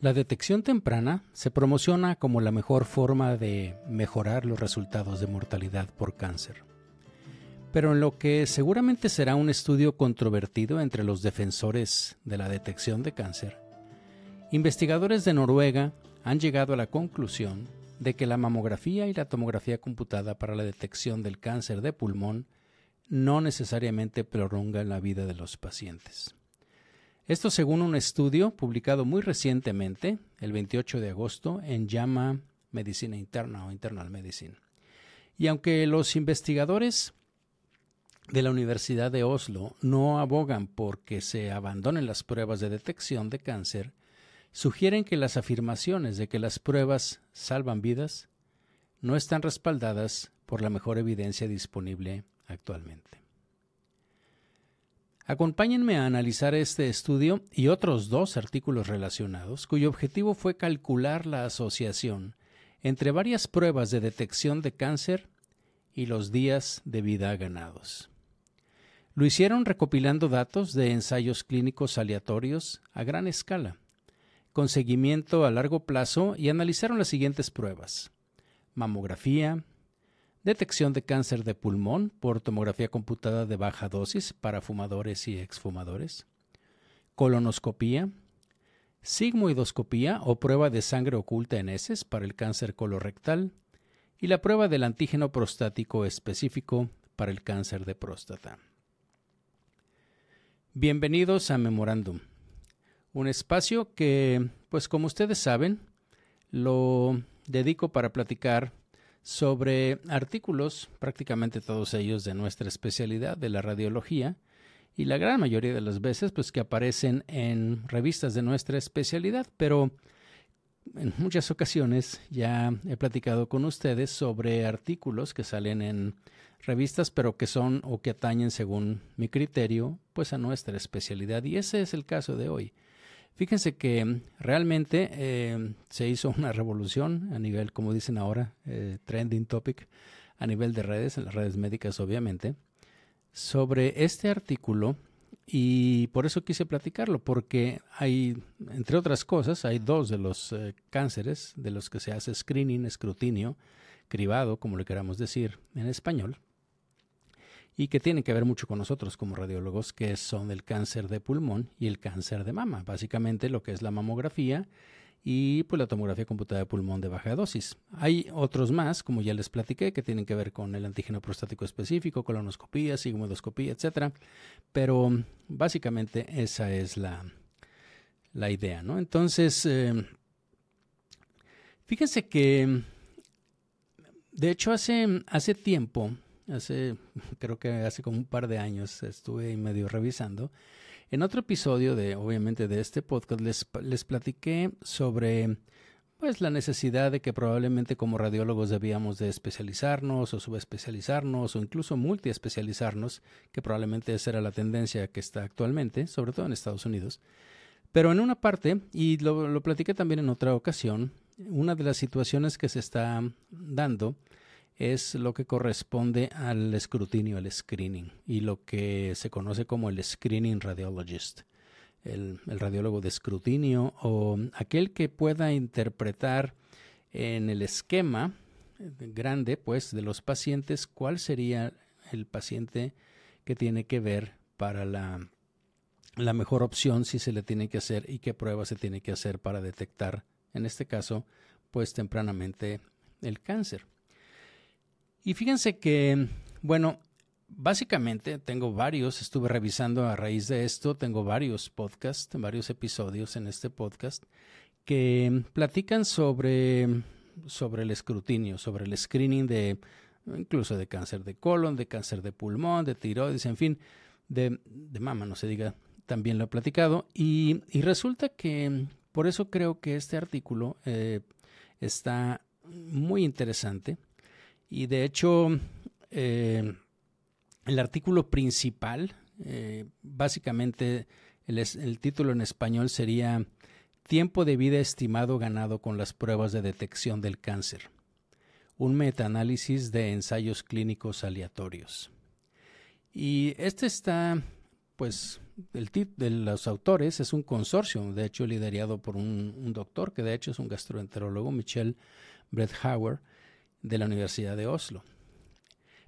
La detección temprana se promociona como la mejor forma de mejorar los resultados de mortalidad por cáncer. Pero en lo que seguramente será un estudio controvertido entre los defensores de la detección de cáncer, investigadores de Noruega han llegado a la conclusión de que la mamografía y la tomografía computada para la detección del cáncer de pulmón no necesariamente prolongan la vida de los pacientes. Esto según un estudio publicado muy recientemente, el 28 de agosto, en JAMA Medicina Interna o Internal Medicine. Y aunque los investigadores de la Universidad de Oslo no abogan por que se abandonen las pruebas de detección de cáncer, sugieren que las afirmaciones de que las pruebas salvan vidas no están respaldadas por la mejor evidencia disponible actualmente. Acompáñenme a analizar este estudio y otros dos artículos relacionados, cuyo objetivo fue calcular la asociación entre varias pruebas de detección de cáncer y los días de vida ganados. Lo hicieron recopilando datos de ensayos clínicos aleatorios a gran escala, con seguimiento a largo plazo y analizaron las siguientes pruebas: mamografía, detección de cáncer de pulmón por tomografía computada de baja dosis para fumadores y exfumadores, colonoscopía, sigmoidoscopía o prueba de sangre oculta en heces para el cáncer colorectal. Y la prueba del antígeno prostático específico para el cáncer de próstata. Bienvenidos a Memorándum, un espacio que, pues como ustedes saben, lo dedico para platicar sobre artículos, prácticamente todos ellos de nuestra especialidad, de la radiología, y la gran mayoría de las veces pues que aparecen en revistas de nuestra especialidad, pero en muchas ocasiones ya he platicado con ustedes sobre artículos que salen en revistas pero que son o que atañen según mi criterio pues a nuestra especialidad y ese es el caso de hoy. Fíjense que realmente eh, se hizo una revolución a nivel, como dicen ahora, eh, trending topic, a nivel de redes, en las redes médicas obviamente, sobre este artículo y por eso quise platicarlo, porque hay, entre otras cosas, hay dos de los eh, cánceres de los que se hace screening, escrutinio, cribado, como le queramos decir en español, y que tienen que ver mucho con nosotros como radiólogos, que son el cáncer de pulmón y el cáncer de mama, básicamente lo que es la mamografía y pues la tomografía computada de pulmón de baja dosis. Hay otros más, como ya les platiqué, que tienen que ver con el antígeno prostático específico, colonoscopía, sigmoidoscopía, etcétera, pero básicamente esa es la, la idea, ¿no? Entonces, eh, fíjense que de hecho hace, hace tiempo hace, creo que hace como un par de años estuve medio revisando. En otro episodio de, obviamente, de este podcast les, les platiqué sobre pues la necesidad de que probablemente como radiólogos debíamos de especializarnos o subespecializarnos o incluso multiespecializarnos, que probablemente esa era la tendencia que está actualmente, sobre todo en Estados Unidos. Pero en una parte, y lo, lo platiqué también en otra ocasión, una de las situaciones que se está dando es lo que corresponde al escrutinio, al screening, y lo que se conoce como el screening radiologist, el, radiólogo de escrutinio o aquel que pueda interpretar en el esquema grande, pues, de los pacientes, cuál sería el paciente que tiene que ver para la, mejor opción si se le tiene que hacer y qué prueba se tiene que hacer para detectar, en este caso, pues tempranamente el cáncer. Y fíjense que, bueno, básicamente tengo varios, estuve revisando a raíz de esto, tengo varios podcasts, varios episodios en este podcast que platican sobre, sobre el escrutinio, sobre el screening de incluso de cáncer de colon, de cáncer de pulmón, de tiroides, en fin, de, de mama, no se diga, también lo he platicado. Y, y resulta que por eso creo que este artículo eh, está muy interesante y de hecho, eh, el artículo principal, eh, básicamente el, título en español sería Tiempo de vida estimado ganado con las pruebas de detección del cáncer. Un metaanálisis de ensayos clínicos aleatorios. Y este está pues el tip de los autores es un consorcio, de hecho liderado por un, doctor que de hecho es un gastroenterólogo, Michel Bredhauer, de la Universidad de Oslo.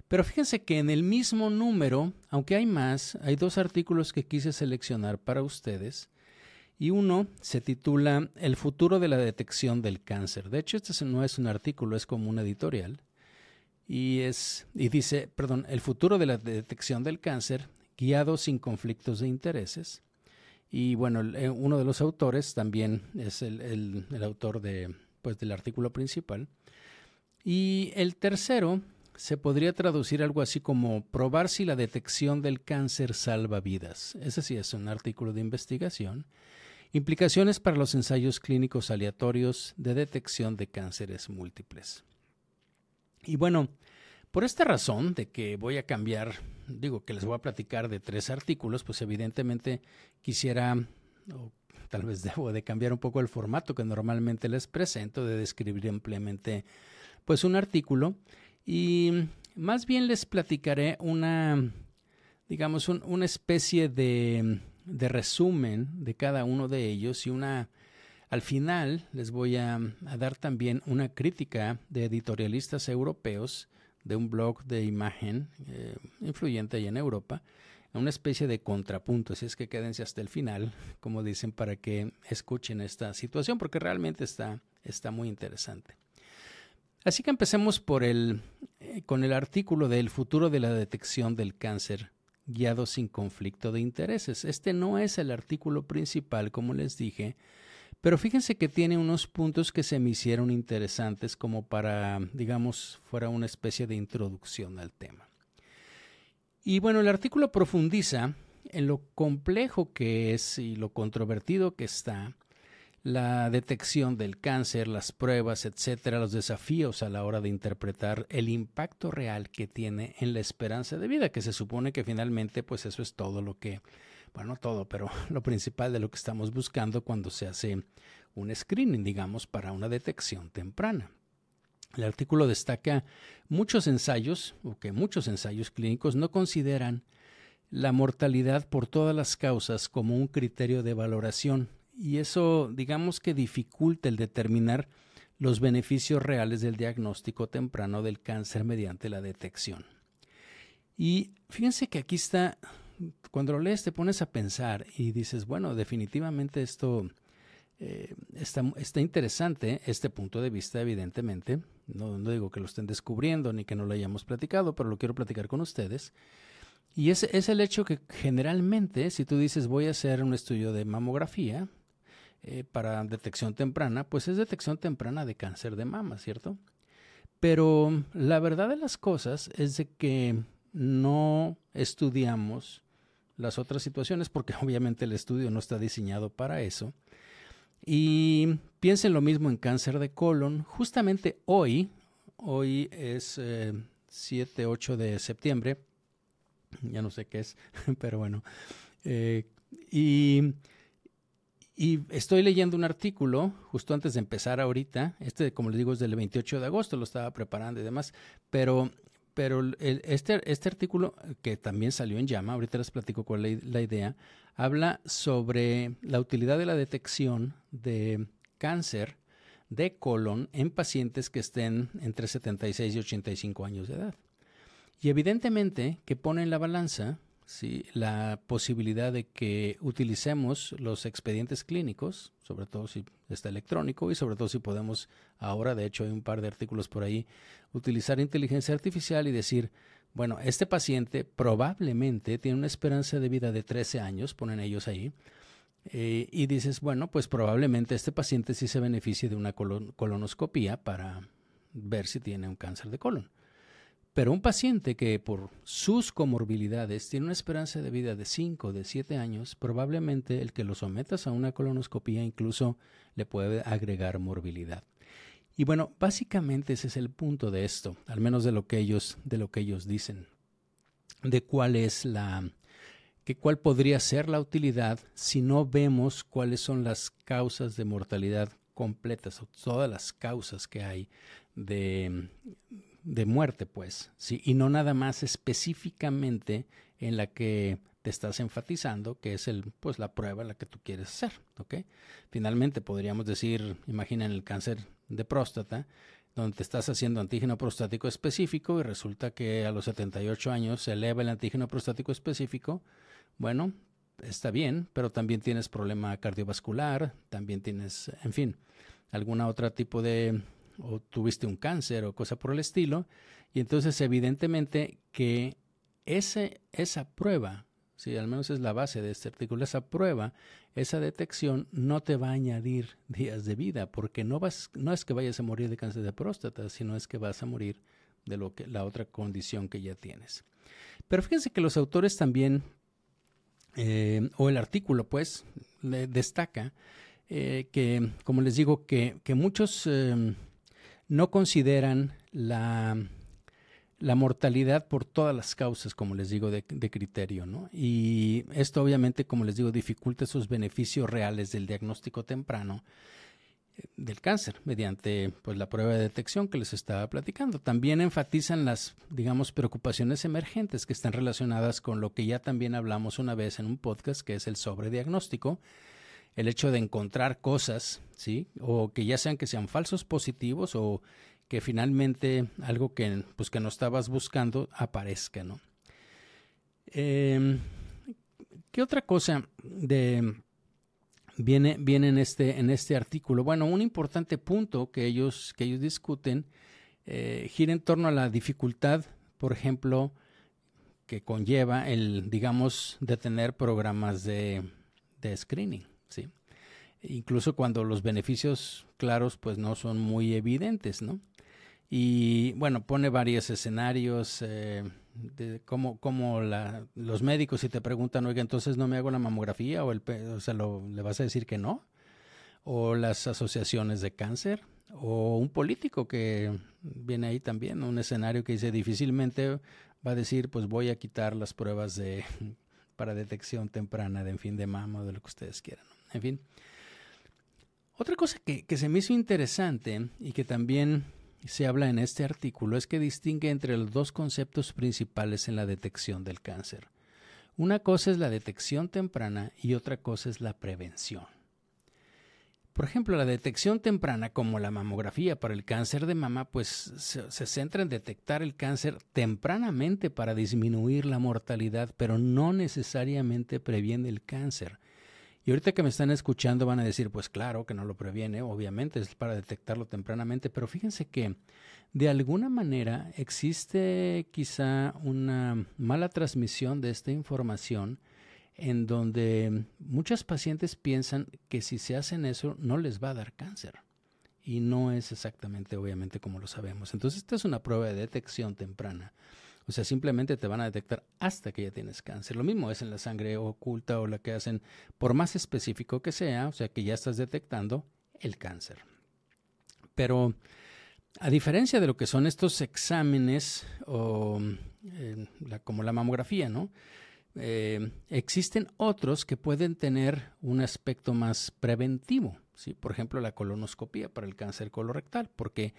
Pero fíjense que en el mismo número, aunque hay más, hay dos artículos que quise seleccionar para ustedes. Y uno se titula El futuro de la detección del cáncer. De hecho, este no es un artículo, es como un editorial. Y, es, y dice, perdón, El futuro de la detección del cáncer, guiado sin conflictos de intereses. Y bueno, eh, uno de los autores también es el, el autor de, pues, del artículo principal. Y el tercero se podría traducir algo así como probar si la detección del cáncer salva vidas. Ese sí es un artículo de investigación. Implicaciones para los ensayos clínicos aleatorios de detección de cánceres múltiples. Y bueno, por esta razón de que voy a cambiar, digo que les voy a platicar de tres artículos, pues evidentemente quisiera, o tal vez debo de cambiar un poco el formato que normalmente les presento, de describir ampliamente pues un artículo y más bien les platicaré una, digamos, una especie de, de, resumen de cada uno de ellos y una, al final les voy a, dar también una crítica de editorialistas europeos de un blog de imagen eh, influyente ahí en Europa, una especie de contrapunto, así es que quédense hasta el final, como dicen, para que escuchen esta situación, porque realmente está, está muy interesante. Así que empecemos el, eh, con el artículo del futuro de la detección del cáncer guiado sin conflicto de intereses. Este no es el artículo principal, como les dije, pero fíjense que tiene unos puntos que se me hicieron interesantes como para, digamos, fuera una especie de introducción al tema. Y bueno, el artículo profundiza en lo complejo que es y lo controvertido que está la detección del cáncer, las pruebas, etcétera, los desafíos a la hora de interpretar el impacto real que tiene en la esperanza de vida, que se supone que finalmente pues eso es todo lo que, bueno, todo, pero lo principal de lo que estamos buscando cuando se hace un screening, digamos, para una detección temprana. El artículo destaca muchos ensayos, o que muchos ensayos clínicos no consideran la mortalidad por todas las causas como un criterio de valoración y eso digamos que dificulta el determinar los beneficios reales del diagnóstico temprano del cáncer mediante la detección. Y fíjense que aquí está, cuando lo lees te pones a pensar y dices, bueno, definitivamente esto eh, está, está, interesante, este punto de vista, evidentemente. No, no, digo que lo estén descubriendo ni que no lo hayamos platicado, pero lo quiero platicar con ustedes. Y ese es el hecho que generalmente, si tú dices voy a hacer un estudio de mamografía, eh, para detección temprana, pues es detección temprana de cáncer de mama, ¿cierto? Pero la verdad de las cosas es de que no estudiamos las otras situaciones porque obviamente el estudio no está diseñado para eso. Y piensen lo mismo en cáncer de colon. Justamente hoy, hoy es 7, eh, 8 de septiembre, ya no sé qué es, pero bueno. Eh, y y estoy leyendo un artículo justo antes de empezar ahorita. Este, como les digo, es del 28 de agosto, lo estaba preparando y demás. Pero, pero este, este artículo, que también salió en llama, ahorita les platico cuál es la, idea, habla sobre la utilidad de la detección de cáncer de colon en pacientes que estén entre 76 y 85 años de edad. Y evidentemente que pone en la balanza ¿sí? la posibilidad de que utilicemos los expedientes clínicos, sobre todo si está electrónico y sobre todo si podemos ahora, de hecho hay un par de artículos por ahí, utilizar inteligencia artificial y decir, bueno, este paciente probablemente tiene una esperanza de vida de 13 años, ponen ellos ahí, eh, y dices, bueno, pues probablemente este paciente sí se beneficie de una colonoscopía para ver si tiene un cáncer de colon. Pero un paciente que por sus comorbilidades tiene una esperanza de vida de 5, de 7 años, probablemente el que lo sometas a una colonoscopía incluso le puede agregar morbilidad. Y bueno, básicamente ese es el punto de esto, al menos de lo que ellos, de lo que ellos dicen, de cuál es la, que cuál podría ser la utilidad si no vemos cuáles son las causas de mortalidad completas, o todas las causas que hay de, de muerte, pues, ¿sí? y no nada más específicamente en la que te estás enfatizando que es el, pues, la prueba la que tú quieres hacer. ¿ok? Finalmente podríamos decir, imaginen el cáncer de próstata, donde te estás haciendo antígeno prostático específico y resulta que a los 78 años se eleva el antígeno prostático específico. Bueno, está bien, pero también tienes problema cardiovascular, también tienes, en fin, alguna otra tipo de, o tuviste un cáncer o cosa por el estilo, y entonces evidentemente que ese, esa prueba, si al menos es la base de este artículo, esa prueba, esa detección no te va a añadir días de vida, porque no, vas, no es que vayas a morir de cáncer de próstata, sino es que vas a morir de lo que, la otra condición que ya tienes. Pero fíjense que los autores también eh, o el artículo, pues, destaca eh, que, como les digo, que, muchos eh, no consideran la, la, mortalidad por todas las causas, como les digo, de, de, criterio, ¿no? Y esto obviamente, como les digo, dificulta esos beneficios reales del diagnóstico temprano del cáncer mediante pues la prueba de detección que les estaba platicando. También enfatizan las, digamos, preocupaciones emergentes que están relacionadas con lo que ya también hablamos una vez en un podcast que es el sobrediagnóstico, el hecho de encontrar cosas, ¿sí? O que ya sean que sean falsos positivos o que finalmente algo que pues que no estabas buscando aparezca, ¿no? Em, ¿Qué otra cosa de viene, viene en, este, en este artículo. Bueno, un importante punto que ellos, que ellos discuten eh, gira en torno a la dificultad, por ejemplo, que conlleva el, digamos, de tener programas de, de screening, ¿sí? Incluso cuando los beneficios claros, pues no son muy evidentes, ¿no? Y bueno, pone varios escenarios, eh, de cómo, cómo la, los médicos si te preguntan, oiga, entonces no me hago la mamografía o, el, o sea, lo, le vas a decir que no, o las asociaciones de cáncer, o un político que viene ahí también, un escenario que dice difícilmente va a decir, pues voy a quitar las pruebas de para detección temprana de en fin de mama o de lo que ustedes quieran. En fin. Otra cosa que, se me hizo interesante y que también se habla en este artículo es que distingue entre los dos conceptos principales en la detección del cáncer. Una cosa es la detección temprana y otra cosa es la prevención. Por ejemplo, la detección temprana, como la mamografía para el cáncer de mama, pues se, centra en detectar el cáncer tempranamente para disminuir la mortalidad, pero no necesariamente previene el cáncer. Y ahorita que me están escuchando van a decir, pues claro que no lo previene, obviamente es para detectarlo tempranamente, pero fíjense que de alguna manera existe quizá una mala transmisión de esta información en donde muchas pacientes piensan que si se hacen eso no les va a dar cáncer. Y no es exactamente, obviamente, como lo sabemos. Entonces, esta es una prueba de detección temprana. O sea, simplemente te van a detectar hasta que ya tienes cáncer. Lo mismo es en la sangre oculta o la que hacen, por más específico que sea, o sea, que ya estás detectando el cáncer. Pero a diferencia de lo que son estos exámenes o eh, como la mamografía, ¿no? Eh, existen otros que pueden tener un aspecto más preventivo, ¿sí? por ejemplo la colonoscopia para el cáncer colorectal, porque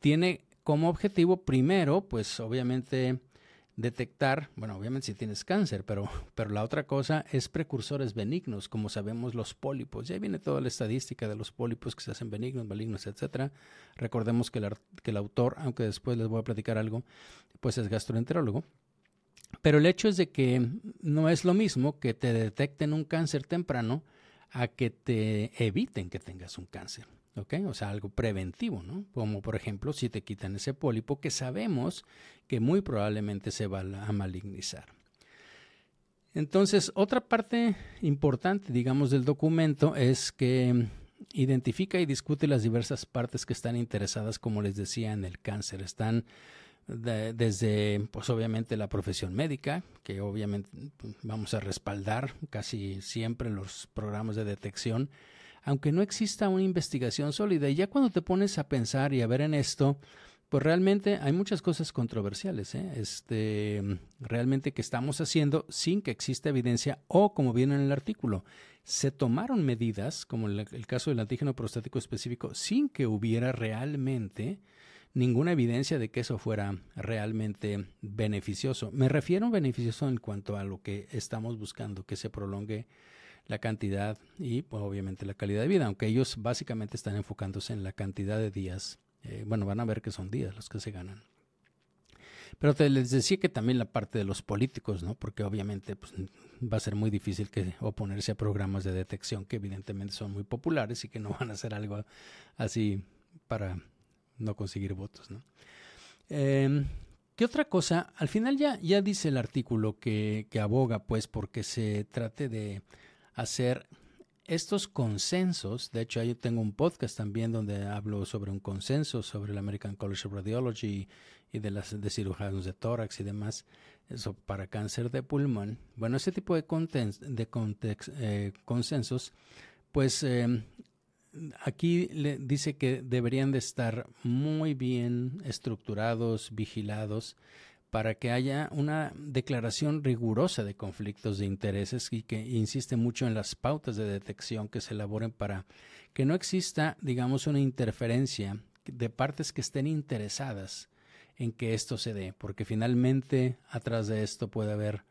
tiene como objetivo primero, pues obviamente detectar, bueno, obviamente si tienes cáncer, pero, pero la otra cosa es precursores benignos, como sabemos los pólipos. Ya viene toda la estadística de los pólipos que se hacen benignos, malignos, etcétera. Recordemos que el, que el autor, aunque después les voy a platicar algo, pues es gastroenterólogo. Pero el hecho es de que no es lo mismo que te detecten un cáncer temprano a que te eviten que tengas un cáncer. O sea, algo preventivo, ¿no? Como por ejemplo si te quitan ese pólipo que sabemos que muy probablemente se va a malignizar. Entonces, otra parte importante, digamos, del documento es que identifica y discute las diversas partes que están interesadas, como les decía, en el cáncer. Están desde, pues obviamente, la profesión médica, que obviamente pues, vamos a respaldar casi siempre los programas de detección aunque no exista una investigación sólida. Y ya cuando te pones a pensar y a ver en esto, pues realmente hay muchas cosas controversiales, ¿eh? este, realmente que estamos haciendo sin que exista evidencia o, como viene en el artículo, se tomaron medidas, como el, el caso del antígeno prostático específico, sin que hubiera realmente ninguna evidencia de que eso fuera realmente beneficioso. Me refiero a beneficioso en cuanto a lo que estamos buscando, que se prolongue la cantidad y pues, obviamente la calidad de vida, aunque ellos básicamente están enfocándose en la cantidad de días. Eh, bueno, van a ver que son días los que se ganan. Pero te les decía que también la parte de los políticos, ¿no? Porque obviamente pues, va a ser muy difícil que oponerse a programas de detección que evidentemente son muy populares y que no van a hacer algo así para no conseguir votos, ¿no? Em, ¿Qué otra cosa? Al final ya, ya dice el artículo que, que aboga pues porque se trate de hacer estos consensos, de hecho yo tengo un podcast también donde hablo sobre un consenso sobre el American College of Radiology y de las de cirujanos de tórax y demás, eso para cáncer de pulmón. Bueno, ese tipo de, de eh, consensos, pues eh, aquí le dice que deberían de estar muy bien estructurados, vigilados, para que haya una declaración rigurosa de conflictos de intereses y que insiste mucho en las pautas de detección que se elaboren para que no exista, digamos, una interferencia de partes que estén interesadas en que esto se dé, porque finalmente atrás de esto puede haber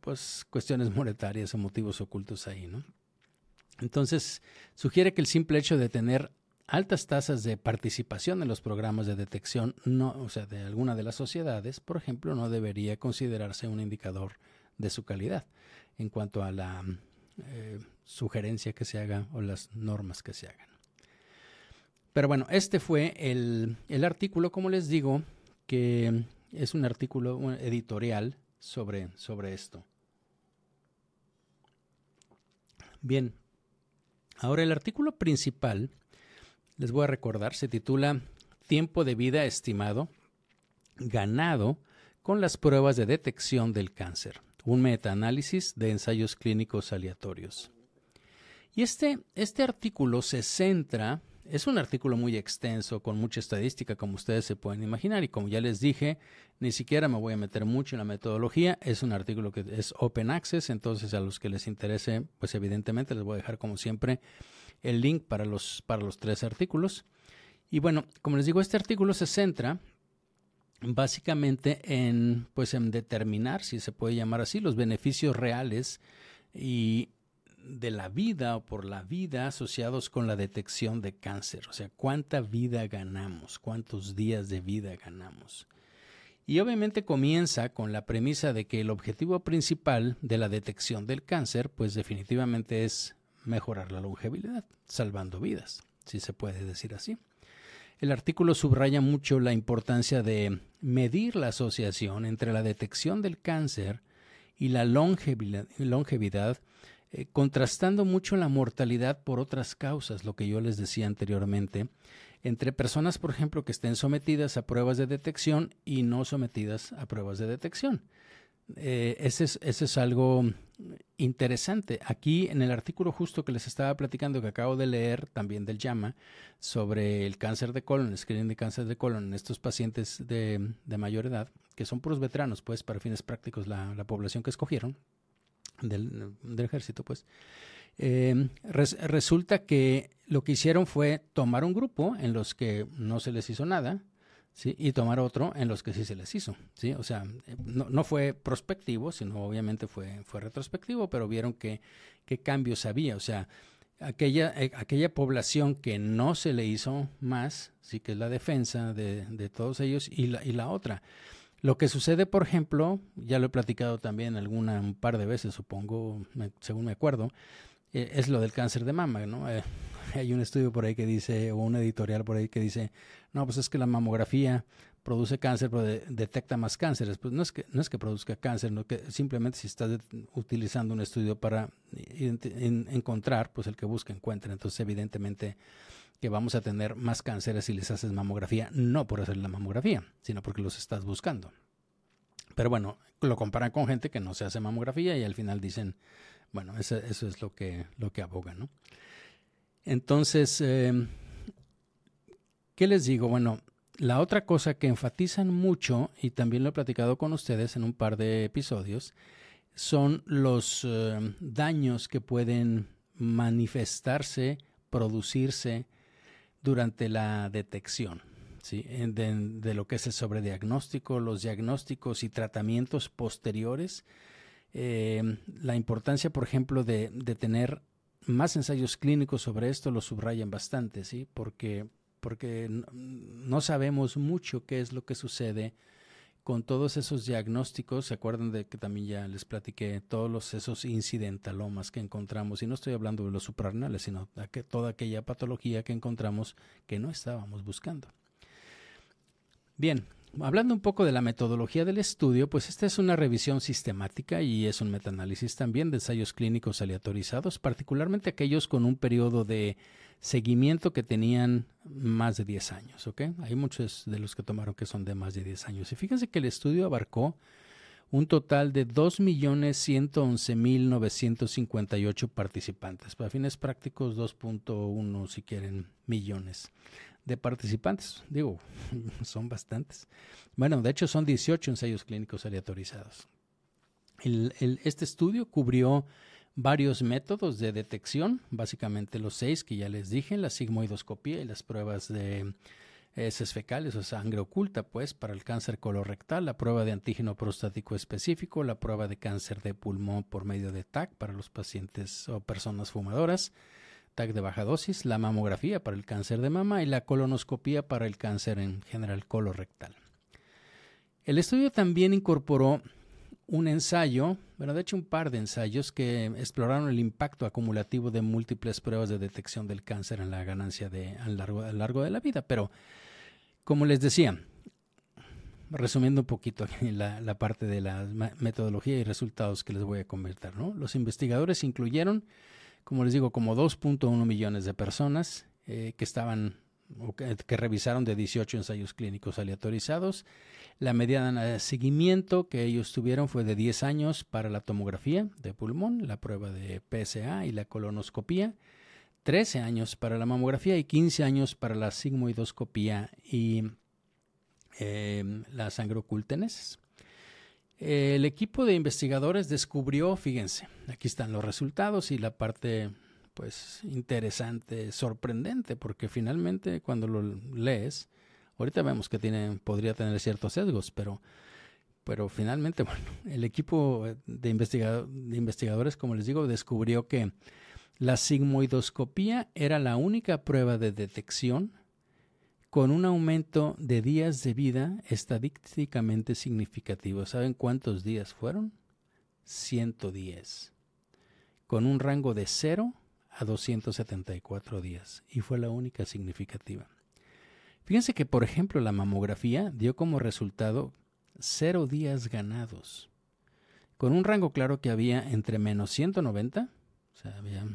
pues cuestiones monetarias o motivos ocultos ahí, ¿no? Entonces, sugiere que el simple hecho de tener altas tasas de participación en los programas de detección, no, o sea, de alguna de las sociedades, por ejemplo, no debería considerarse un indicador de su calidad en cuanto a la eh, sugerencia que se haga o las normas que se hagan. Pero bueno, este fue el, el artículo, como les digo, que es un artículo editorial sobre, sobre esto. Bien, ahora el artículo principal les voy a recordar, se titula Tiempo de vida estimado ganado con las pruebas de detección del cáncer, un metaanálisis de ensayos clínicos aleatorios. Y este, este artículo se centra, es un artículo muy extenso, con mucha estadística, como ustedes se pueden imaginar, y como ya les dije, ni siquiera me voy a meter mucho en la metodología, es un artículo que es open access, entonces a los que les interese, pues evidentemente les voy a dejar como siempre el link para los, para los tres artículos. Y bueno, como les digo, este artículo se centra básicamente en, pues, en determinar, si se puede llamar así, los beneficios reales y de la vida o por la vida asociados con la detección de cáncer. O sea, cuánta vida ganamos, cuántos días de vida ganamos. Y obviamente comienza con la premisa de que el objetivo principal de la detección del cáncer, pues definitivamente es mejorar la longevidad, salvando vidas, si se puede decir así. El artículo subraya mucho la importancia de medir la asociación entre la detección del cáncer y la longevidad, eh, contrastando mucho la mortalidad por otras causas, lo que yo les decía anteriormente, entre personas, por ejemplo, que estén sometidas a pruebas de detección y no sometidas a pruebas de detección. Eh, ese, es, es algo interesante. Aquí en el artículo justo que les estaba platicando, que acabo de leer también del llama, sobre el cáncer de colon, el screening de cáncer de colon en estos pacientes de, mayor edad, que son puros veteranos, pues, para fines prácticos, la, población que escogieron del, ejército, pues. Eh, resulta que lo que hicieron fue tomar un grupo en los que no se les hizo nada, ¿sí? y tomar otro en los que sí se les hizo. ¿sí? O sea, eh, no, no fue prospectivo, sino obviamente fue, fue retrospectivo, pero vieron que, qué cambios había. O sea, aquella, eh, aquella población que no se le hizo más, sí que es la defensa de, de todos ellos, y la, y la otra. Lo que sucede, por ejemplo, ya lo he platicado también alguna, un par de veces, supongo, según me acuerdo, eh, es lo del cáncer de mama, ¿no? hay un estudio por ahí que dice, o un editorial por ahí que dice, no, pues es que la mamografía produce cáncer, pero detecta más cánceres. Pues no es que no es que produzca cáncer, no que simplemente si estás utilizando un estudio para encontrar, pues el que busca encuentra. Entonces, evidentemente que vamos a tener más cánceres si les haces mamografía, no por hacer la mamografía, sino porque los estás buscando. Pero bueno, lo comparan con gente que no se hace mamografía y al final dicen, bueno, eso, eso es lo que, lo que aboga, ¿no? Entonces, em, ¿qué les digo? Bueno, la otra cosa que enfatizan mucho, y también lo he platicado con ustedes en un par de episodios, son los em, daños que pueden manifestarse, producirse durante la detección. ¿sí? de, lo que es el sobrediagnóstico, los diagnósticos y tratamientos posteriores. Eh, la importancia, por ejemplo, de, de, tener más ensayos clínicos sobre esto lo subrayan bastante, ¿sí? porque, porque no sabemos mucho qué es lo que sucede con todos esos diagnósticos, se acuerdan de que también ya les platiqué todos los, esos incidentalomas que encontramos, y no estoy hablando de los suprarrenales, sino de toda aquella patología que encontramos que no estábamos buscando. Bien, hablando un poco de la metodología del estudio, pues esta es una revisión sistemática y es un metaanálisis también de ensayos clínicos aleatorizados, particularmente aquellos con un periodo de seguimiento que tenían más de 10 años. Hay muchos de los que tomaron que son de más de 10 años. Y fíjense que el estudio abarcó un total de 2.111.958 participantes. Para fines prácticos, 2.1, si quieren, millones de participantes. Digo, son bastantes. Bueno, de hecho son 18 ensayos clínicos aleatorizados. este estudio cubrió varios métodos de detección, básicamente los seis que ya les dije, la sigmoidoscopía y las pruebas de heces fecales o sangre oculta, pues, para el cáncer colorectal, la prueba de antígeno prostático específico, la prueba de cáncer de pulmón por medio de TAC para los pacientes o personas fumadoras, TAC de baja dosis, la mamografía para el cáncer de mama y la colonoscopía para el cáncer en general colorectal. El estudio también incorporó un ensayo, bueno, de hecho un par de ensayos que exploraron el impacto acumulativo de múltiples pruebas de detección del cáncer en la ganancia de, a, largo, largo de la vida. Pero, como les decía, resumiendo un poquito la, la parte de la metodología y resultados que les voy a comentar, ¿no? Los investigadores incluyeron, como les digo, como 2.1 millones de personas eh, que estaban que, que revisaron de 18 ensayos clínicos aleatorizados. La mediana de seguimiento que ellos tuvieron fue de 10 años para la tomografía de pulmón, la prueba de PSA y la colonoscopía, 13 años para la mamografía y 15 años para la sigmoidoscopía y em, la sangre El equipo de investigadores descubrió, fíjense, aquí están los resultados y la parte pues interesante, sorprendente, porque finalmente cuando lo lees, Ahorita vemos que tiene, podría tener ciertos sesgos, pero, pero finalmente, bueno, el equipo de, de investigadores, como les digo, descubrió que la sigmoidoscopía era la única prueba de detección con un aumento de días de vida estadísticamente significativo. ¿Saben cuántos días fueron? 110, con un rango de 0 a 274 días, y fue la única significativa. Fíjense que, por ejemplo, la mamografía dio como resultado cero días ganados, con un rango claro que había entre menos 190, o sea, había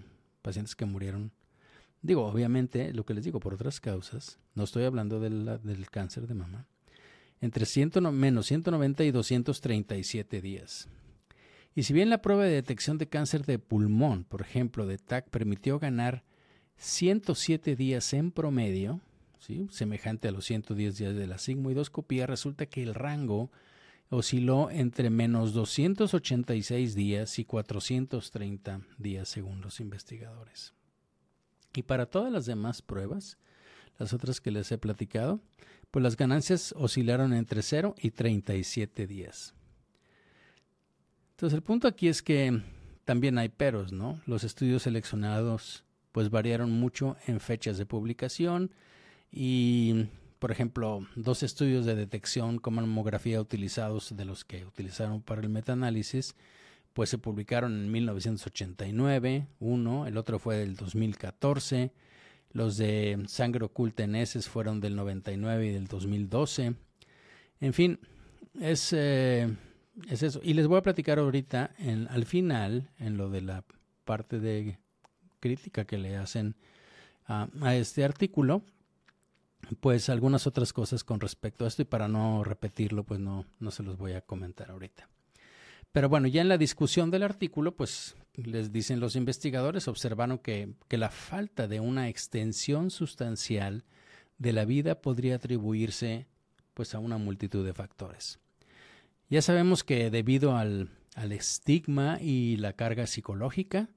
pacientes que murieron. Digo, obviamente, lo que les digo, por otras causas, no estoy hablando del cáncer de mama, entre menos 190 y 237 días. Y si bien la prueba de detección de cáncer de pulmón, por ejemplo, de TAC, permitió ganar 107 días en promedio, semejante a los 110 días de la sigmoidoscopía, resulta que el rango osciló entre menos 286 días y 430 días según los investigadores. Y para todas las demás pruebas, las otras que les he platicado, pues las ganancias oscilaron entre 0 y 37 días. Entonces el punto aquí es que también hay peros, ¿no? Los estudios seleccionados pues variaron mucho en fechas de publicación, y, por ejemplo, dos estudios de detección con mamografía utilizados de los que utilizaron para el metaanálisis, pues se publicaron en 1989, uno, el otro fue del 2014, los de sangre oculta en heces fueron del 99 y del 2012. En fin, es, eh, es eso. Y les voy a platicar ahorita, en, al final, en lo de la parte de crítica que le hacen a este artículo, pues algunas otras cosas con respecto a esto y para no repetirlo, pues no, no se los voy a comentar ahorita. Pero bueno, ya en la discusión del artículo, pues les dicen los investigadores, observaron que, que la falta de una extensión sustancial de la vida podría atribuirse pues a una multitud de factores. Ya sabemos que debido al, al estigma y la carga psicológica,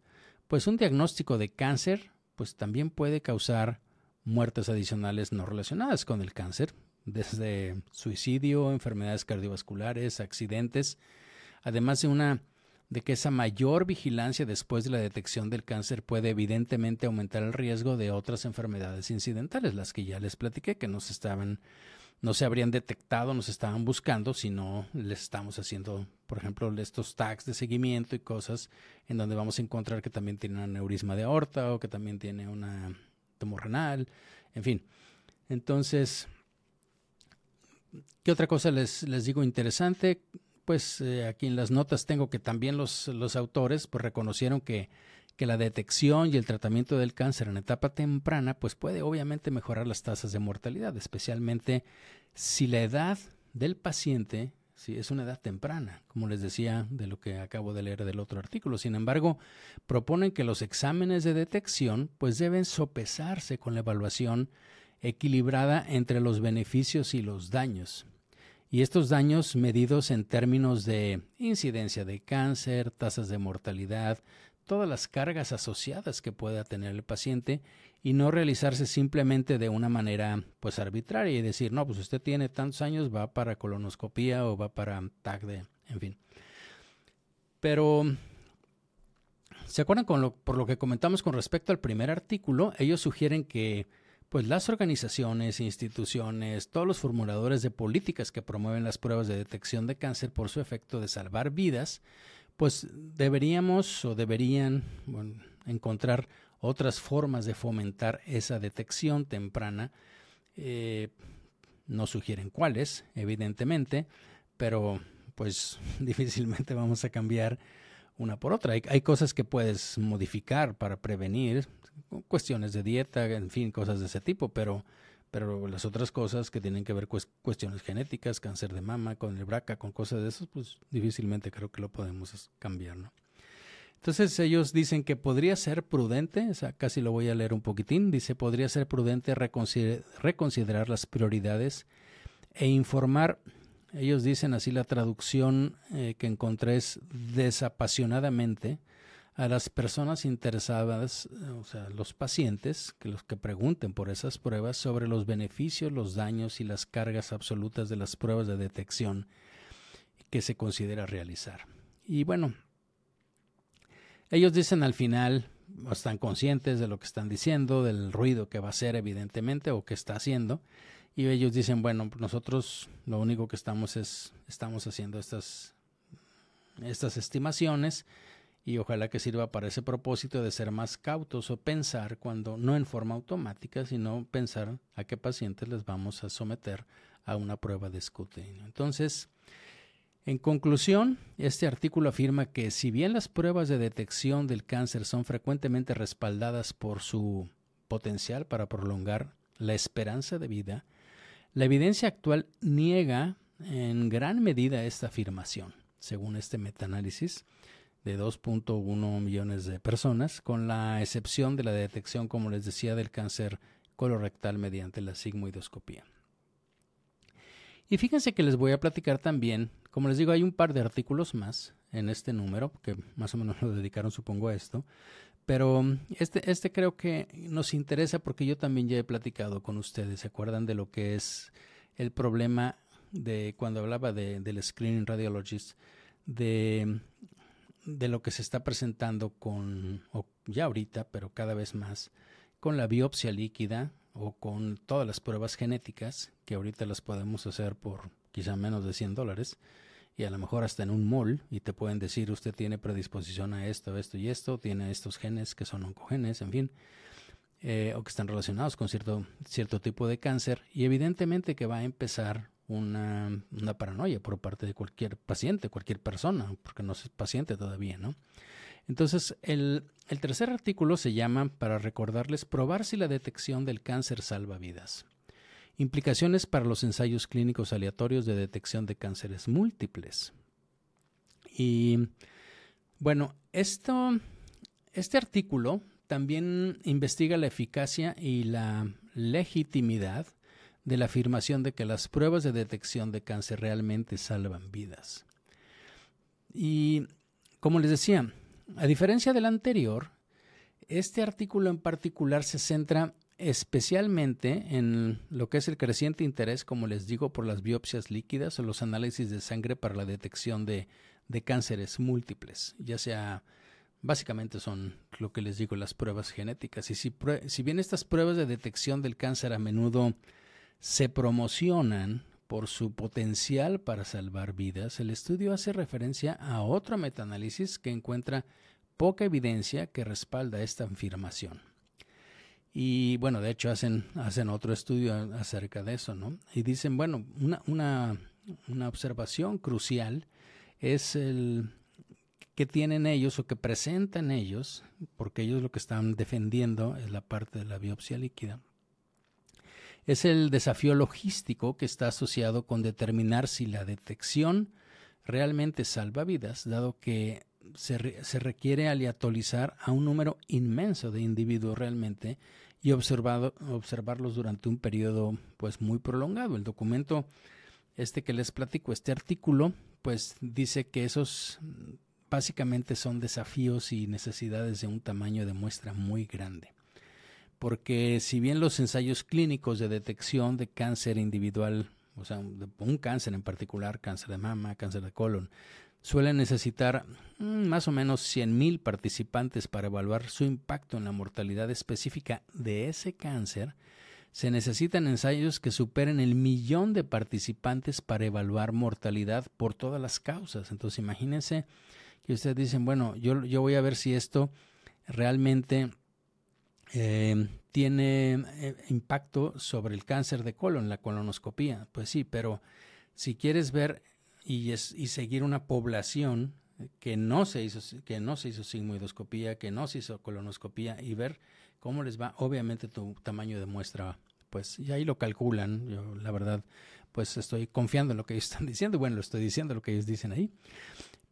pues un diagnóstico de cáncer pues también puede causar muertes adicionales no relacionadas con el cáncer, desde suicidio, enfermedades cardiovasculares, accidentes, además de una de que esa mayor vigilancia después de la detección del cáncer puede evidentemente aumentar el riesgo de otras enfermedades incidentales, las que ya les platiqué, que no se estaban, no se habrían detectado, no se estaban buscando, sino les estamos haciendo, por ejemplo, estos tags de seguimiento y cosas en donde vamos a encontrar que también tiene un aneurisma de aorta o que también tiene una tumor renal, en fin. Entonces, ¿qué otra cosa les, les digo interesante? Pues eh, aquí en las notas tengo que también los, los autores pues reconocieron que, que la detección y el tratamiento del cáncer en etapa temprana pues puede obviamente mejorar las tasas de mortalidad, especialmente si la edad del paciente si es una edad temprana, como les decía de lo que acabo de leer del otro artículo. Sin embargo, proponen que los exámenes de detección pues deben sopesarse con la evaluación equilibrada entre los beneficios y los daños y estos daños medidos en términos de incidencia de cáncer, tasas de mortalidad, todas las cargas asociadas que pueda tener el paciente y no realizarse simplemente de una manera pues arbitraria y decir, no, pues usted tiene tantos años, va para colonoscopía o va para TAC de, en fin. Pero, ¿se acuerdan con lo, por lo que comentamos con respecto al primer artículo? Ellos sugieren que pues las organizaciones, instituciones, todos los formuladores de políticas que promueven las pruebas de detección de cáncer por su efecto de salvar vidas, pues deberíamos o deberían encontrar otras formas de fomentar esa detección temprana. Eh, no sugieren cuáles, evidentemente, pero pues difícilmente vamos a cambiar una por otra. hay, cosas que puedes modificar para prevenir, cuestiones de dieta, en fin, cosas de ese tipo, pero, pero las otras cosas que tienen que ver con cuestiones genéticas, cáncer de mama, con el BRCA, con cosas de esas, pues difícilmente creo que lo podemos cambiar, ¿no? Entonces ellos dicen que podría ser prudente, o sea, casi lo voy a leer un poquitín, dice, podría ser prudente reconsiderar las prioridades e informar, ellos dicen así la traducción eh, que encontré es desapasionadamente, a las personas interesadas, o sea, los pacientes, que los que pregunten por esas pruebas sobre los beneficios, los daños y las cargas absolutas de las pruebas de detección que se considera realizar. Y bueno, ellos dicen al final, están conscientes de lo que están diciendo, del ruido que va a hacer evidentemente o que está haciendo, y ellos dicen, bueno, nosotros lo único que estamos es, estamos haciendo estas, estas estimaciones, y ojalá que sirva para ese propósito de ser más cautos o pensar cuando no en forma automática, sino pensar a qué pacientes les vamos a someter a una prueba de escrutinio. Entonces, en conclusión, este artículo afirma que si bien las pruebas de detección del cáncer son frecuentemente respaldadas por su potencial para prolongar la esperanza de vida, la evidencia actual niega en gran medida esta afirmación. Según este metaanálisis, de 2.1 millones de personas, con la excepción de la detección, como les decía, del cáncer colorectal mediante la sigmoidoscopía. Y fíjense que les voy a platicar también, como les digo, hay un par de artículos más en este número, que más o menos lo dedicaron supongo a esto, pero este, este creo que nos interesa porque yo también ya he platicado con ustedes, ¿se acuerdan de lo que es el problema de cuando hablaba de, del screening radiologist, de de lo que se está presentando con, o ya ahorita, pero cada vez más, con la biopsia líquida o con todas las pruebas genéticas, que ahorita las podemos hacer por quizá menos de 100 dólares, y a lo mejor hasta en un mall, y te pueden decir usted tiene predisposición a esto, esto y esto, tiene estos genes que son oncogenes, en fin, eh, o que están relacionados con cierto, cierto tipo de cáncer, y evidentemente que va a empezar una, una, paranoia por parte de cualquier paciente, cualquier persona, porque no es paciente todavía, ¿no? Entonces, el, el tercer artículo se llama, para recordarles, probar si la detección del cáncer salva vidas. Implicaciones para los ensayos clínicos aleatorios de detección de cánceres múltiples. Y bueno, esto, este artículo también investiga la eficacia y la legitimidad de la afirmación de que las pruebas de detección de cáncer realmente salvan vidas. Y como les decía, a diferencia del anterior, este artículo en particular se centra especialmente en lo que es el creciente interés, como les digo, por las biopsias líquidas o los análisis de sangre para la detección de, de cánceres múltiples, ya sea básicamente son lo que les digo las pruebas genéticas. Y si, si bien estas pruebas de detección del cáncer a menudo se promocionan por su potencial para salvar vidas, el estudio hace referencia a otro metaanálisis que encuentra poca evidencia que respalda esta afirmación. Y bueno, de hecho hacen, hacen otro estudio acerca de eso, ¿no? Y dicen, bueno, una, una, una observación crucial es el que tienen ellos o que presentan ellos, porque ellos lo que están defendiendo es la parte de la biopsia líquida, es el desafío logístico que está asociado con determinar si la detección realmente salva vidas, dado que se, se requiere aleatorizar a un número inmenso de individuos realmente y observado, observarlos durante un periodo pues muy prolongado. El documento este que les platico, este artículo, pues dice que esos básicamente son desafíos y necesidades de un tamaño de muestra muy grande. Porque si bien los ensayos clínicos de detección de cáncer individual, o sea, un cáncer en particular, cáncer de mama, cáncer de colon, suelen necesitar mm, más o menos 100.000 participantes para evaluar su impacto en la mortalidad específica de ese cáncer, se necesitan ensayos que superen el millón de participantes para evaluar mortalidad por todas las causas. Entonces imagínense que ustedes dicen, bueno, yo, yo voy a ver si esto realmente eh, tiene eh, impacto sobre el cáncer de colon, la colonoscopía. Pues sí, pero si quieres ver y, es, y seguir una población que no se hizo que no se hizo sigmoidoscopía, que no se hizo colonoscopía y ver cómo les va, obviamente tu tamaño de muestra, pues y ahí lo calculan. Yo la verdad, pues estoy confiando en lo que ellos están diciendo. Bueno, lo estoy diciendo lo que ellos dicen ahí.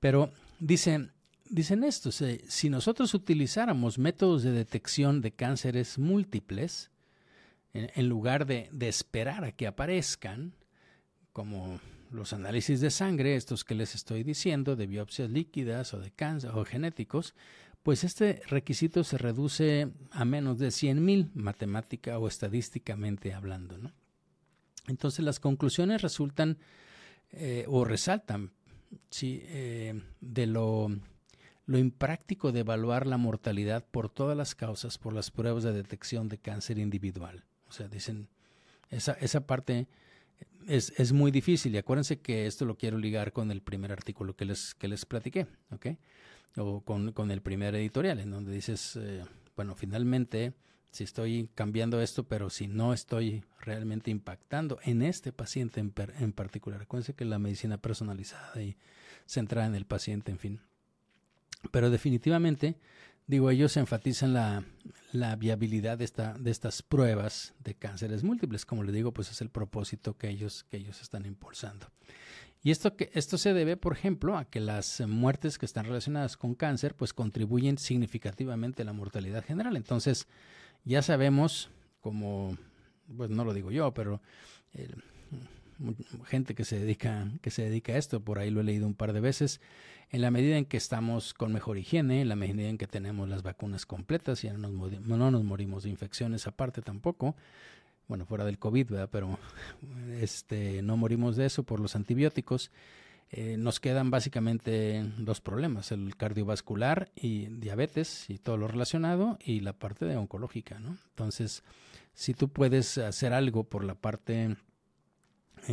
Pero dicen, dicen esto, si nosotros utilizáramos métodos de detección de cánceres múltiples, en, lugar de, de, esperar a que aparezcan, como los análisis de sangre, estos que les estoy diciendo, de biopsias líquidas o de cáncer o genéticos, pues este requisito se reduce a menos de 100.000 matemática o estadísticamente hablando. ¿no? Entonces las conclusiones resultan eh, o resaltan eh, de lo, lo impráctico de evaluar la mortalidad por todas las causas por las pruebas de detección de cáncer individual. O sea, dicen, esa, esa parte es, es, muy difícil. Y acuérdense que esto lo quiero ligar con el primer artículo que les, que les platiqué, ¿ok? O con, con el primer editorial, en donde dices, eh, bueno, finalmente si estoy cambiando esto, pero si no estoy realmente impactando en este paciente en, en particular. Acuérdense que la medicina personalizada y centrada en el paciente, en fin. Pero definitivamente, digo, ellos enfatizan la, la viabilidad de, esta, de estas pruebas de cánceres múltiples. Como les digo, pues es el propósito que ellos, que ellos están impulsando. Y esto, que, esto se debe, por ejemplo, a que las muertes que están relacionadas con cáncer, pues contribuyen significativamente a la mortalidad general. Entonces, ya sabemos, como, pues no lo digo yo, pero gente que se dedica que se dedica a esto, por ahí lo he leído un par de veces, en la medida en que estamos con mejor higiene, en la medida en que tenemos las vacunas completas, y no nos, no nos morimos de infecciones aparte tampoco, bueno, fuera del COVID, ¿verdad? pero este, no morimos de eso por los antibióticos. Eh, nos quedan básicamente dos problemas, el cardiovascular y diabetes y todo lo relacionado y la parte de oncológica. Entonces, si tú puedes hacer algo por la parte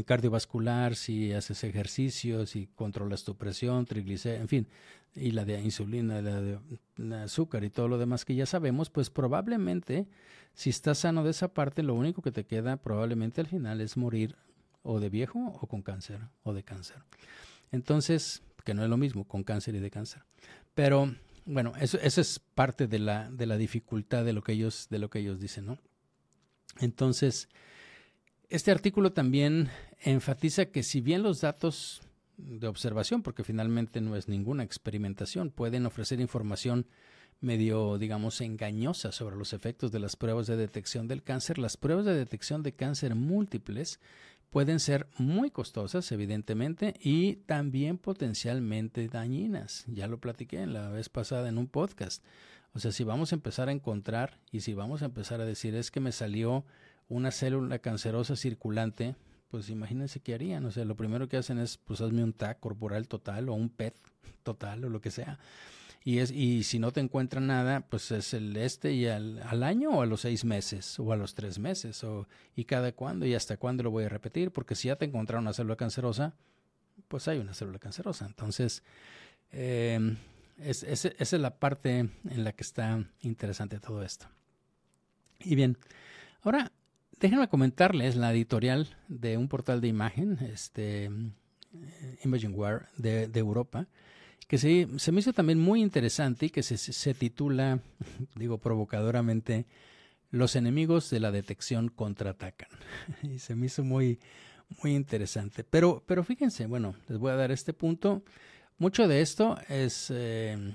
cardiovascular, si haces ejercicio, si controlas tu presión, triglicéridos, en fin, y la de insulina, la de azúcar y todo lo demás que ya sabemos, pues probablemente si estás sano de esa parte, lo único que te queda probablemente al final es morir o de viejo o con cáncer o de cáncer. Entonces, que no es lo mismo con cáncer y de cáncer. Pero bueno, eso, eso es parte de la, de la dificultad de lo que ellos, de lo que ellos dicen, ¿no? Entonces, este artículo también enfatiza que si bien los datos de observación, porque finalmente no es ninguna experimentación, pueden ofrecer información medio, digamos, engañosa sobre los efectos de las pruebas de detección del cáncer, las pruebas de detección de cáncer múltiples pueden ser muy costosas, evidentemente, y también potencialmente dañinas. Ya lo platiqué la vez pasada en un podcast. O sea, si vamos a empezar a encontrar y si vamos a empezar a decir es que me salió una célula cancerosa circulante, pues imagínense qué harían. O sea, lo primero que hacen es, pues hazme un TAC corporal total o un PET total o lo que sea. Y, es, y si no te encuentran nada, pues es el este y al, año o a los seis meses o a los tres meses o y cada cuándo y hasta cuándo lo voy a repetir, porque si ya te encontraron una célula cancerosa, pues hay una célula cancerosa. Entonces, eh, es, esa es la parte en la que está interesante todo esto. Y bien, ahora déjenme comentarles la editorial de un portal de imagen, este Imagingware de, de Europa, que se, se, me hizo también muy interesante y que se, se, titula, digo provocadoramente, Los enemigos de la detección contraatacan. Y se me hizo muy, muy interesante. Pero, pero fíjense, bueno, les voy a dar este punto. Mucho de esto es, eh,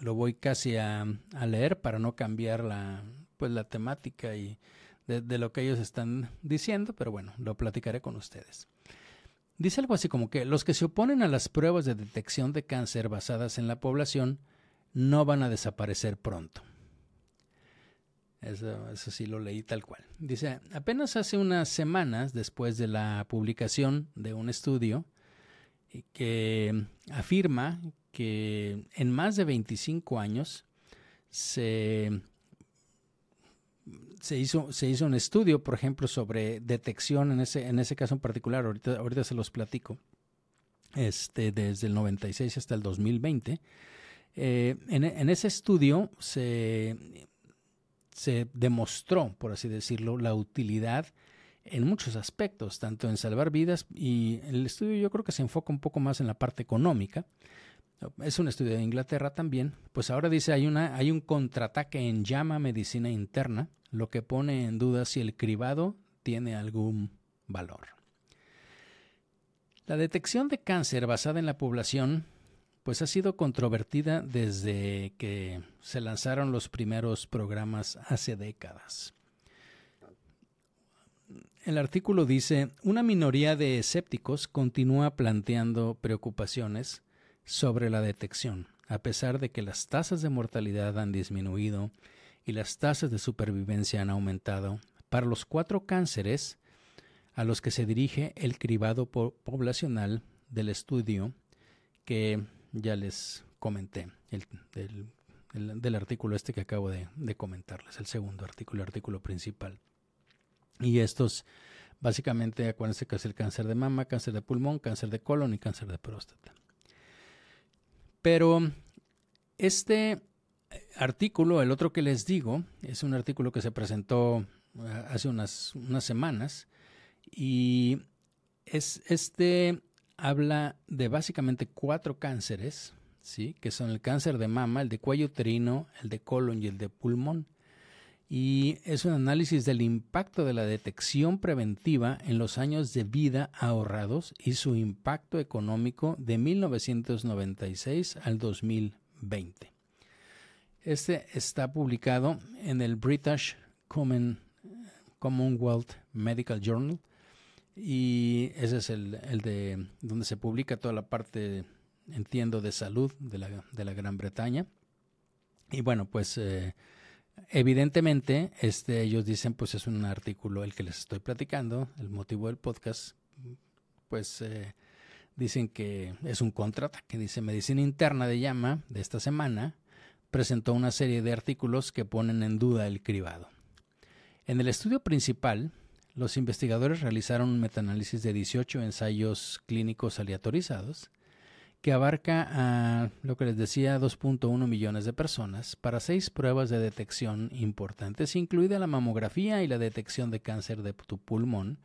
lo voy casi a, a, leer para no cambiar la, pues, la temática y de, lo que ellos están diciendo, pero bueno, lo platicaré con ustedes. Dice algo así como que los que se oponen a las pruebas de detección de cáncer basadas en la población no van a desaparecer pronto. Eso, eso, sí lo leí tal cual. Dice, apenas hace unas semanas después de la publicación de un estudio que afirma que en más de 25 años se se hizo, se hizo un estudio, por ejemplo, sobre detección en ese, en ese caso en particular, ahorita, ahorita se los platico, este, desde el 96 hasta el 2020. Eh, en, en, ese estudio se, se demostró, por así decirlo, la utilidad en muchos aspectos, tanto en salvar vidas y el estudio yo creo que se enfoca un poco más en la parte económica, es un estudio de Inglaterra también, pues ahora dice hay, una, hay un contraataque en llama medicina interna, lo que pone en duda si el cribado tiene algún valor. La detección de cáncer basada en la población pues ha sido controvertida desde que se lanzaron los primeros programas hace décadas. El artículo dice, una minoría de escépticos continúa planteando preocupaciones sobre la detección, a pesar de que las tasas de mortalidad han disminuido y las tasas de supervivencia han aumentado para los cuatro cánceres a los que se dirige el cribado poblacional del estudio que ya les comenté, el, del, artículo este que acabo de, de, comentarles, el segundo artículo, el artículo principal. Y estos, básicamente, acuérdense que es el cáncer de mama, cáncer de pulmón, cáncer de colon y cáncer de próstata. Pero este artículo, el otro que les digo, es un artículo que se presentó eh, hace unas, unas semanas y es, este habla de básicamente cuatro cánceres, ¿sí? que son el cáncer de mama, el de cuello uterino, el de colon y el de pulmón y es un análisis del impacto de la detección preventiva en los años de vida ahorrados y su impacto económico de 1996 al 2020. Este está publicado en el British Common, Commonwealth Medical Journal y ese es el, el, de donde se publica toda la parte, entiendo, de salud de la, de la Gran Bretaña. Y bueno, pues eh, Evidentemente, este, ellos dicen, pues es un artículo el que les estoy platicando, el motivo del podcast, pues eh, dicen que es un contraataque, dice Medicina Interna de Llama de esta semana, presentó una serie de artículos que ponen en duda el cribado. En el estudio principal, los investigadores realizaron un metaanálisis de 18 ensayos clínicos aleatorizados que abarca a lo que les decía 2.1 millones de personas para seis pruebas de detección importantes, incluida la mamografía y la detección de cáncer de tu pulmón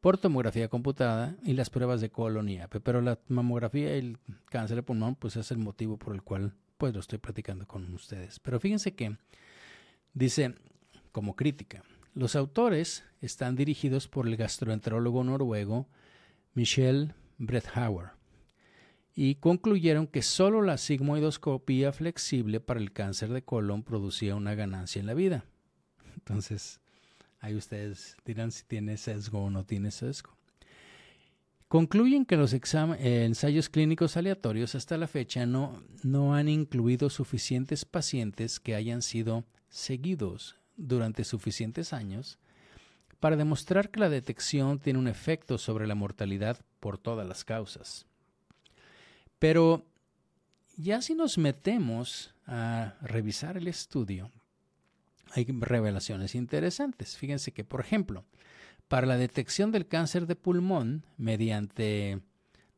por tomografía computada y las pruebas de colon y. Pero la mamografía y el cáncer de pulmón pues es el motivo por el cual pues lo estoy platicando con ustedes. Pero fíjense que dice como crítica, los autores están dirigidos por el gastroenterólogo noruego Michel Bredhauer y concluyeron que solo la sigmoidoscopía flexible para el cáncer de colon producía una ganancia en la vida. Entonces, ahí ustedes dirán si tiene sesgo o no tiene sesgo. concluyen que los eh, ensayos clínicos aleatorios hasta la fecha no, no han incluido suficientes pacientes que hayan sido seguidos durante suficientes años para demostrar que la detección tiene un efecto sobre la mortalidad por todas las causas. Pero ya si nos metemos a revisar el estudio, hay revelaciones interesantes. Fíjense que, por ejemplo, para la detección del cáncer de pulmón mediante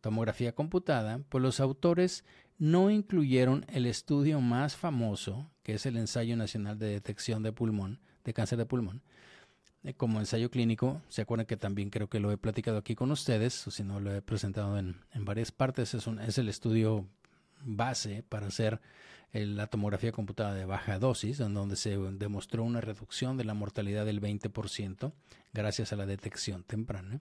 tomografía computada, pues los autores no incluyeron el estudio más famoso, que es el Ensayo Nacional de Detección de Pulmón, de Cáncer de Pulmón, como ensayo clínico. Se acuerdan que también creo que lo he platicado aquí con ustedes, o si no lo he presentado en, varias partes. Es, es el estudio base para hacer la tomografía computada de baja dosis, en donde se demostró una reducción de la mortalidad del 20% gracias a la detección temprana.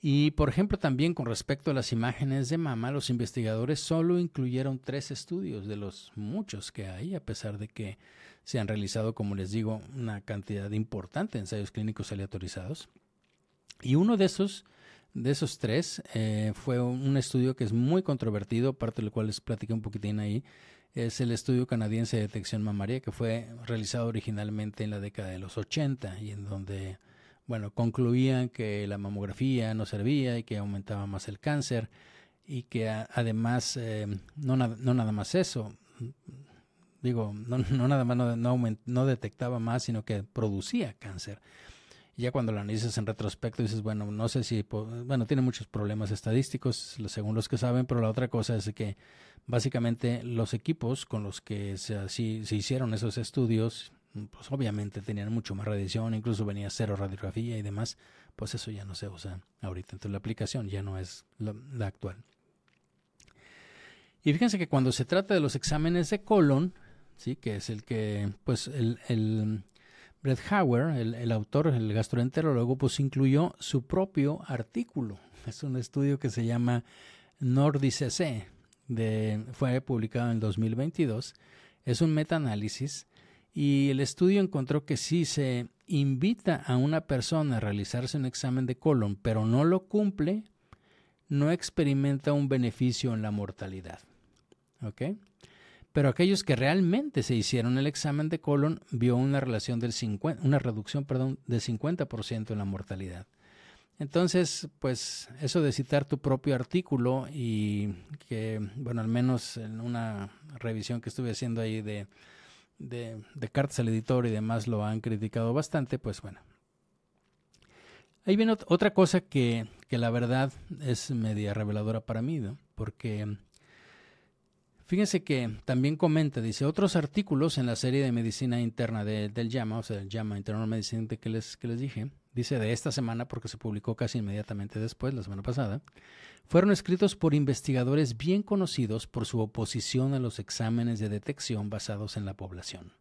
Y, por ejemplo, también con respecto a las imágenes de mama, los investigadores solo incluyeron tres estudios de los muchos que hay, a pesar de que se han realizado, como les digo, una cantidad importante de ensayos clínicos aleatorizados. Y uno de esos, de esos tres eh, fue un estudio que es muy controvertido, parte del cual les platiqué un poquitín ahí, es el estudio canadiense de detección mamaria que fue realizado originalmente en la década de los 80 y en donde, bueno, concluían que la mamografía no servía y que aumentaba más el cáncer y que además, eh, no, no, nada más eso, digo, no, no nada más no, no, detectaba más, sino que producía cáncer. Y ya cuando lo analizas en retrospecto dices, bueno, no sé si, bueno, tiene muchos problemas estadísticos, según los que saben, pero la otra cosa es que básicamente los equipos con los que se, se hicieron esos estudios, pues obviamente tenían mucho más radiación, incluso venía cero radiografía y demás, pues eso ya no se usa ahorita. Entonces la aplicación ya no es la, actual. Y fíjense que cuando se trata de los exámenes de colon, sí, que es el que, pues el, el Brett Hauer, el, el autor, el gastroenterólogo, pues incluyó su propio artículo. Es un estudio que se llama NordiCC, fue publicado en 2022. Es un metaanálisis y el estudio encontró que si se invita a una persona a realizarse un examen de colon, pero no lo cumple, no experimenta un beneficio en la mortalidad. ¿Ok? Pero aquellos que realmente se hicieron el examen de colon vio una relación del 50, una reducción, perdón, del 50% en la mortalidad. Entonces, pues eso de citar tu propio artículo y que, bueno, al menos en una revisión que estuve haciendo ahí de, de, cartas al editor y demás lo han criticado bastante, pues bueno. Ahí viene otra cosa que, que la verdad es media reveladora para mí, ¿no? Porque fíjense que también comenta, dice, otros artículos en la serie de medicina interna del JAMA, o sea, el JAMA Internal Medicine que les, que les dije, dice de esta semana porque se publicó casi inmediatamente después, la semana pasada, fueron escritos por investigadores bien conocidos por su oposición a los exámenes de detección basados en la población,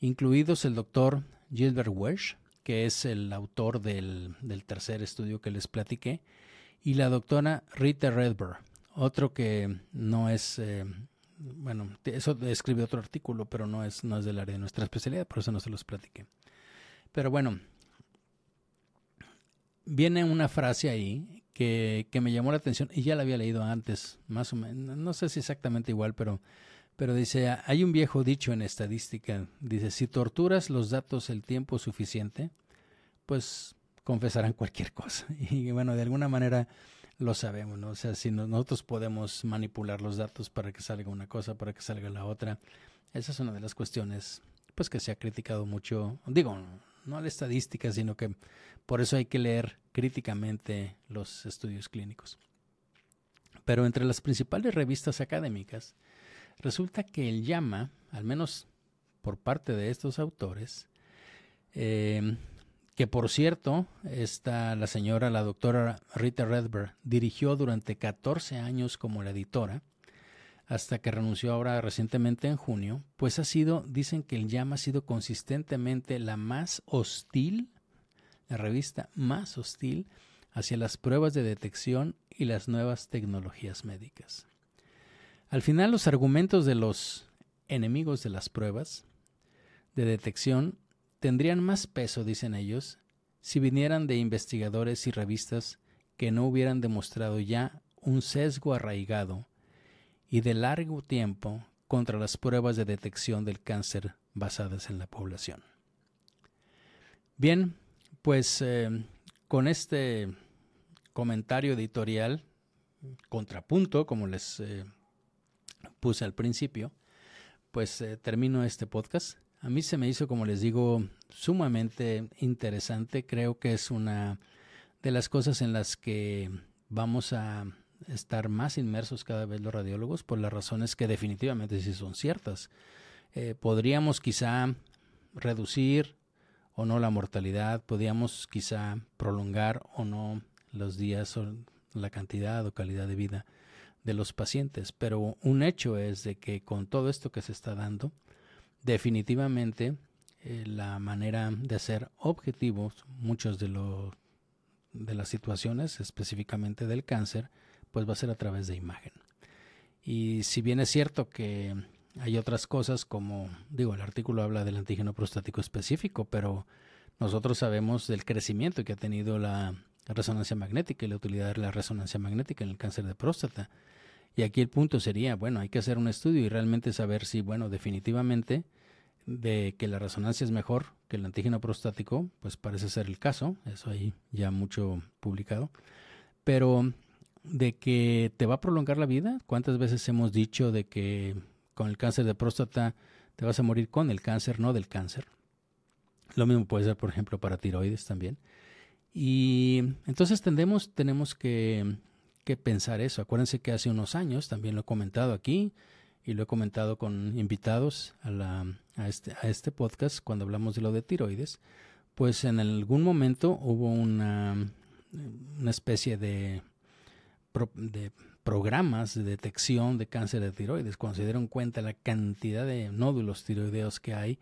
incluidos el doctor Gilbert Welsh, que es el autor del, tercer estudio que les platiqué, y la doctora Rita Redberg, otro que no es... Eh, bueno, eso escribe otro artículo, pero no es, no es del área de nuestra especialidad, por eso no se los platiqué. Pero bueno, viene una frase ahí que, me llamó la atención y ya la había leído antes, más o menos, no sé si exactamente igual, pero, pero dice, hay un viejo dicho en estadística, dice, si torturas los datos el tiempo suficiente, pues confesarán cualquier cosa. Y bueno, de alguna manera lo sabemos, ¿no? O sea, si nosotros podemos manipular los datos para que salga una cosa, para que salga la otra, esa es una de las cuestiones, pues que se ha criticado mucho, digo, no la estadística, sino que por eso hay que leer críticamente los estudios clínicos. Pero entre las principales revistas académicas, resulta que el llama, al menos por parte de estos autores, eh, que por cierto, esta, la señora, la doctora Rita Redberg, dirigió durante 14 años como la editora, hasta que renunció ahora recientemente en junio, pues ha sido, dicen que el llama ha sido consistentemente la más hostil, la revista más hostil hacia las pruebas de detección y las nuevas tecnologías médicas. Al final los argumentos de los enemigos de las pruebas de detección tendrían más peso, dicen ellos, si vinieran de investigadores y revistas que no hubieran demostrado ya un sesgo arraigado y de largo tiempo contra las pruebas de detección del cáncer basadas en la población. Bien, pues eh, con este comentario editorial, contrapunto, como les eh, puse al principio, pues eh, termino este podcast. A mí se me hizo, como les digo, sumamente interesante. Creo que es una de las cosas en las que vamos a estar más inmersos cada vez los radiólogos por las razones que definitivamente sí son ciertas. Eh, podríamos quizá reducir o no la mortalidad, podríamos quizá prolongar o no los días o la cantidad o calidad de vida de los pacientes, pero un hecho es de que con todo esto que se está dando, definitivamente eh, la manera de ser objetivos, muchos de, lo, de las situaciones, específicamente del cáncer, pues va a ser a través de imagen. Y si bien es cierto que hay otras cosas como, digo, el artículo habla del antígeno prostático específico, pero nosotros sabemos del crecimiento que ha tenido la resonancia magnética y la utilidad de la resonancia magnética en el cáncer de próstata. Y aquí el punto sería, bueno, hay que hacer un estudio y realmente saber si, bueno, definitivamente de que la resonancia es mejor que el antígeno prostático, pues parece ser el caso, eso ahí ya mucho publicado, pero de que te va a prolongar la vida, ¿cuántas veces hemos dicho de que con el cáncer de próstata te vas a morir con el cáncer, no del cáncer? Lo mismo puede ser, por ejemplo, para tiroides también. Y entonces tendemos, tenemos que, que pensar eso. Acuérdense que hace unos años, también lo he comentado aquí, y lo he comentado con invitados a, la, a, este, a este podcast cuando hablamos de lo de tiroides, pues en algún momento hubo una, una especie de, de programas de detección de cáncer de tiroides, cuando se dieron cuenta la cantidad de nódulos tiroideos que hay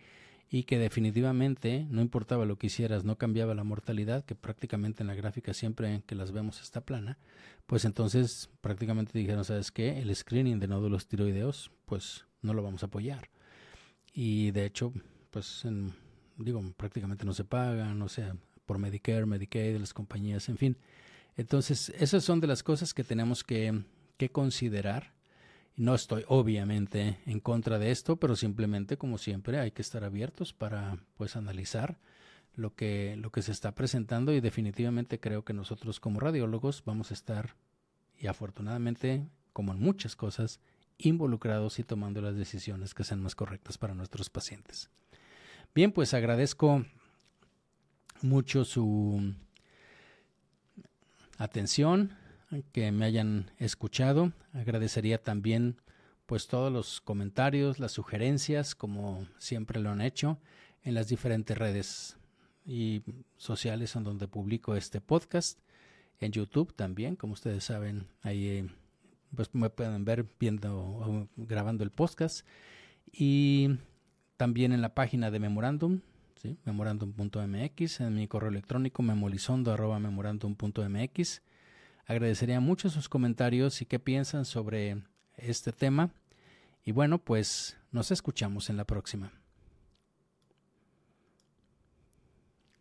y que definitivamente no importaba lo que hicieras, no cambiaba la mortalidad, que prácticamente en la gráfica siempre que las vemos está plana, pues entonces prácticamente dijeron, ¿sabes qué? El screening de nódulos tiroideos, pues no lo vamos a apoyar. Y de hecho, pues digo, prácticamente no se paga, no sea por Medicare, Medicaid, las compañías, en fin. Entonces, esas son de las cosas que tenemos que, que considerar no estoy obviamente en contra de esto, pero simplemente como siempre hay que estar abiertos para pues analizar lo que lo que se está presentando y definitivamente creo que nosotros como radiólogos vamos a estar y afortunadamente como en muchas cosas involucrados y tomando las decisiones que sean más correctas para nuestros pacientes. Bien, pues agradezco mucho su atención que me hayan escuchado. Agradecería también pues todos los comentarios, las sugerencias, como siempre lo han hecho, en las diferentes redes y sociales en donde publico este podcast. En YouTube también, como ustedes saben, ahí eh, pues me pueden ver viendo o grabando el podcast. Y también en la página de Memorandum, ¿sí? memorandum.mx, en mi correo electrónico memolizondo.memorandum.mx. Agradecería mucho sus comentarios y qué piensan sobre este tema. Y bueno, pues nos escuchamos en la próxima.